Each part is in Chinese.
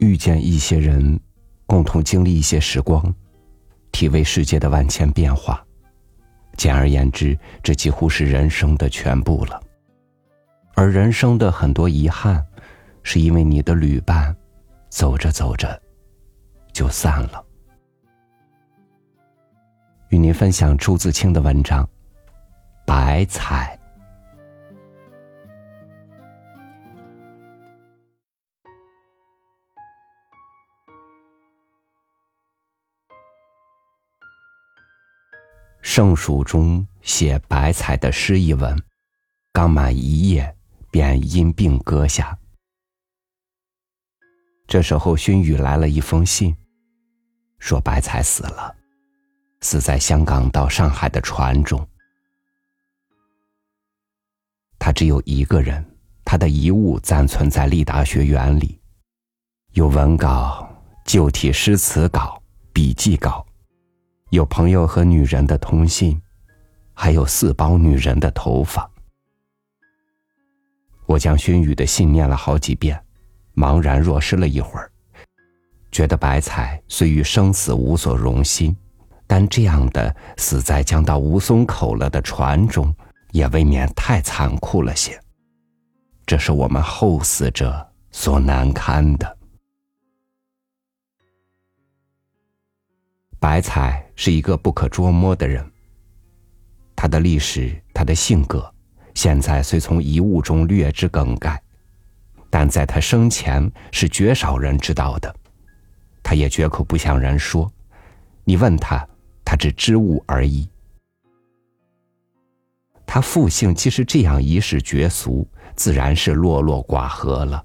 遇见一些人，共同经历一些时光，体味世界的万千变化。简而言之，这几乎是人生的全部了。而人生的很多遗憾，是因为你的旅伴，走着走着，就散了。与您分享朱自清的文章《白彩》。盛暑中写白彩的诗一文，刚满一页，便因病搁下。这时候，勋宇来了一封信，说白彩死了，死在香港到上海的船中。他只有一个人，他的遗物暂存在立达学园里，有文稿、旧体诗词稿、笔记稿。有朋友和女人的通信，还有四包女人的头发。我将勋宇的信念了好几遍，茫然若失了一会儿，觉得白彩虽与生死无所容心，但这样的死在将到吴淞口了的船中，也未免太残酷了些。这是我们后死者所难堪的。白彩是一个不可捉摸的人。他的历史，他的性格，现在虽从遗物中略知梗概，但在他生前是绝少人知道的。他也绝口不向人说。你问他，他只知物而已。他父姓既是这样一世绝俗，自然是落落寡合了。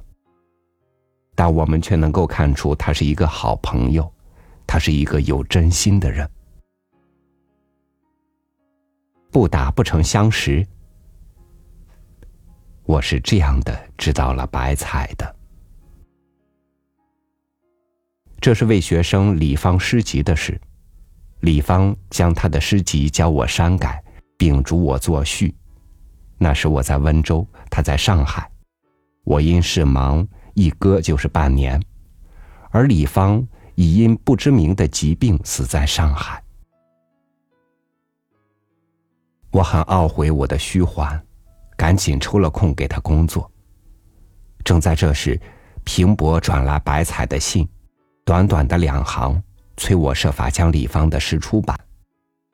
但我们却能够看出，他是一个好朋友。他是一个有真心的人，不打不成相识。我是这样的知道了白彩的。这是为学生李芳诗集的事，李芳将他的诗集教我删改，并嘱我作序。那时我在温州，他在上海，我因事忙，一搁就是半年，而李芳。已因不知名的疾病死在上海，我很懊悔我的虚幻，赶紧抽了空给他工作。正在这时，平伯转来白彩的信，短短的两行，催我设法将李芳的诗出版，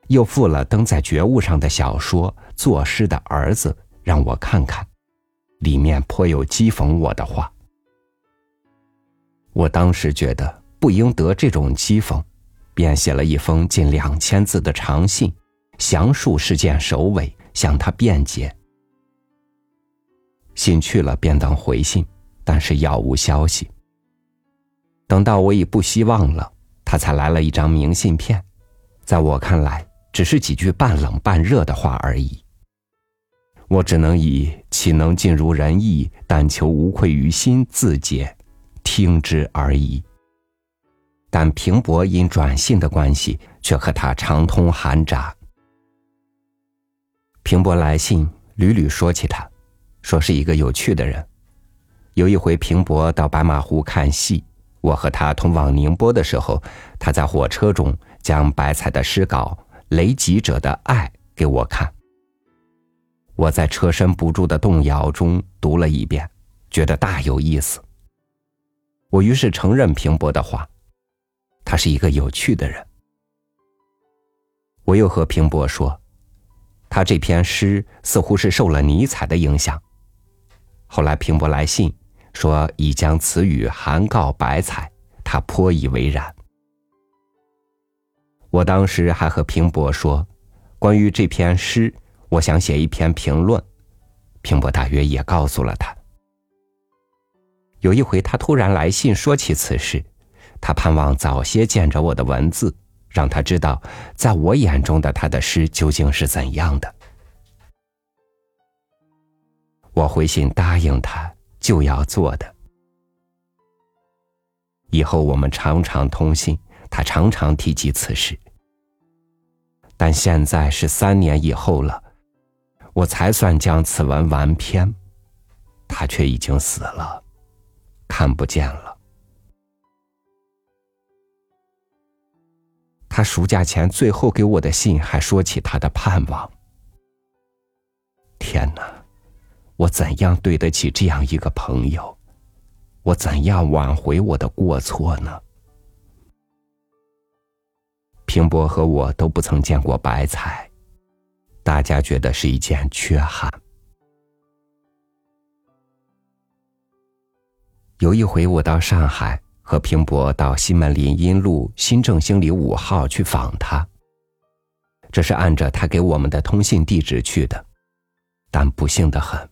又附了登在觉悟上的小说《作诗的儿子》，让我看看，里面颇有讥讽我的话。我当时觉得。不应得这种讥讽，便写了一封近两千字的长信，详述事件首尾，向他辩解。信去了，便等回信，但是杳无消息。等到我已不希望了，他才来了一张明信片，在我看来，只是几句半冷半热的话而已。我只能以“岂能尽如人意，但求无愧于心”自解，听之而已。但平伯因转信的关系，却和他常通寒札。平伯来信屡屡说起他，说是一个有趣的人。有一回，平伯到白马湖看戏，我和他同往宁波的时候，他在火车中将白彩的诗稿《雷吉者的爱》给我看。我在车身不住的动摇中读了一遍，觉得大有意思。我于是承认平伯的话。他是一个有趣的人。我又和平伯说，他这篇诗似乎是受了尼采的影响。后来平伯来信说已将词语函告白采，他颇以为然。我当时还和平伯说，关于这篇诗，我想写一篇评论。平伯大约也告诉了他。有一回，他突然来信说起此事。他盼望早些见着我的文字，让他知道，在我眼中的他的诗究竟是怎样的。我回信答应他就要做的。以后我们常常通信，他常常提及此事。但现在是三年以后了，我才算将此文完篇，他却已经死了，看不见了。他暑假前最后给我的信还说起他的盼望。天哪，我怎样对得起这样一个朋友？我怎样挽回我的过错呢？平伯和我都不曾见过白菜，大家觉得是一件缺憾。有一回，我到上海，和平伯到西门林荫路新正兴里五号去访他。这是按着他给我们的通信地址去的，但不幸的很，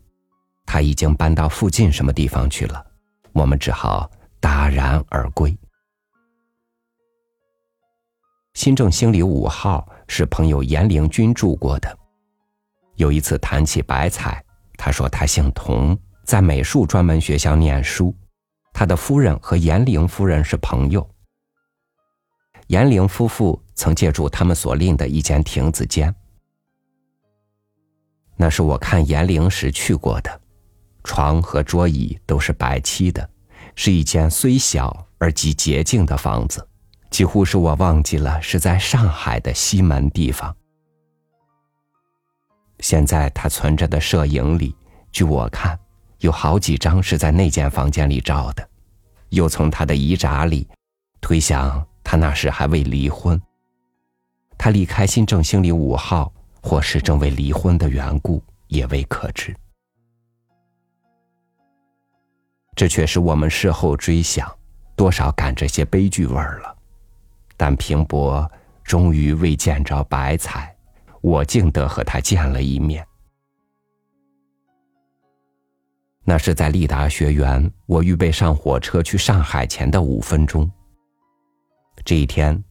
他已经搬到附近什么地方去了，我们只好打然而归。新政兴里五号是朋友严灵君住过的。有一次谈起白菜，他说他姓童，在美术专门学校念书。他的夫人和严玲夫人是朋友。严玲夫妇曾借住他们所赁的一间亭子间，那是我看严玲时去过的，床和桌椅都是白漆的，是一间虽小而极洁净的房子，几乎是我忘记了是在上海的西门地方。现在他存着的摄影里，据我看。有好几张是在那间房间里照的，又从他的遗札里推想，他那时还未离婚。他离开新政兴里五号，或是正为离婚的缘故，也未可知。这却是我们事后追想，多少感着些悲剧味儿了。但平伯终于未见着白彩，我竟得和他见了一面。那是在利达学园，我预备上火车去上海前的五分钟。这一天，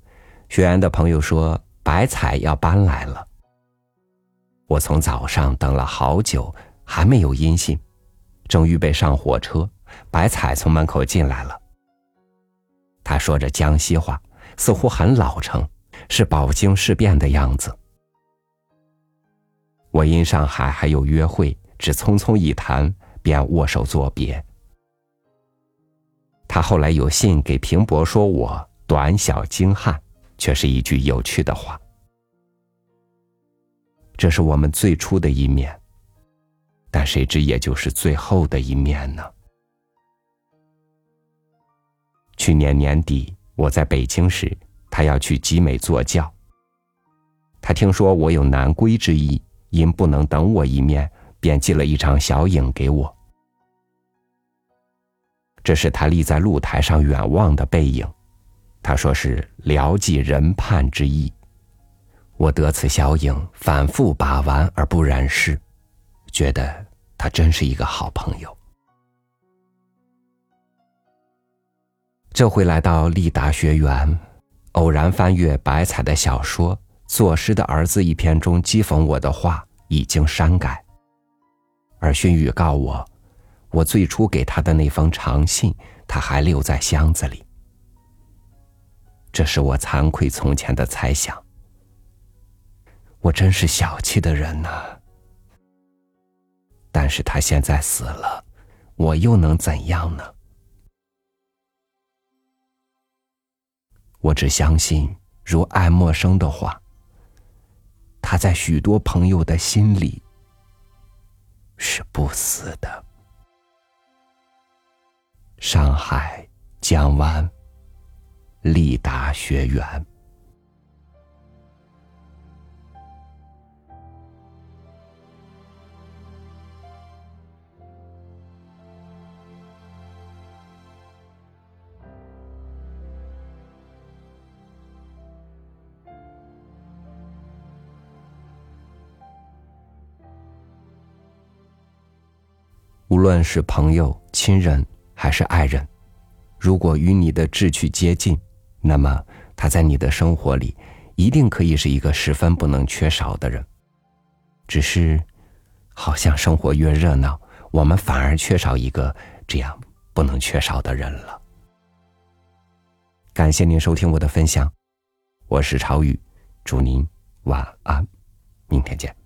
学员的朋友说白彩要搬来了。我从早上等了好久，还没有音信，正预备上火车，白彩从门口进来了。他说着江西话，似乎很老成，是饱经事变的样子。我因上海还有约会，只匆匆一谈。便握手作别。他后来有信给平伯说：“我短小精悍，却是一句有趣的话。”这是我们最初的一面，但谁知也就是最后的一面呢？去年年底我在北京时，他要去集美坐教。他听说我有南归之意，因不能等我一面。便寄了一张小影给我，这是他立在露台上远望的背影，他说是聊寄人盼之意。我得此小影，反复把玩而不染事，觉得他真是一个好朋友。这回来到立达学园，偶然翻阅白彩的小说《作诗的儿子》一篇中讥讽我的话，已经删改。而勋宇告我，我最初给他的那封长信，他还留在箱子里。这是我惭愧从前的猜想。我真是小气的人呐。但是他现在死了，我又能怎样呢？我只相信，如爱默生的话，他在许多朋友的心里。是不死的。上海江湾立达学园。无论是朋友、亲人还是爱人，如果与你的志趣接近，那么他在你的生活里一定可以是一个十分不能缺少的人。只是，好像生活越热闹，我们反而缺少一个这样不能缺少的人了。感谢您收听我的分享，我是朝雨，祝您晚安，明天见。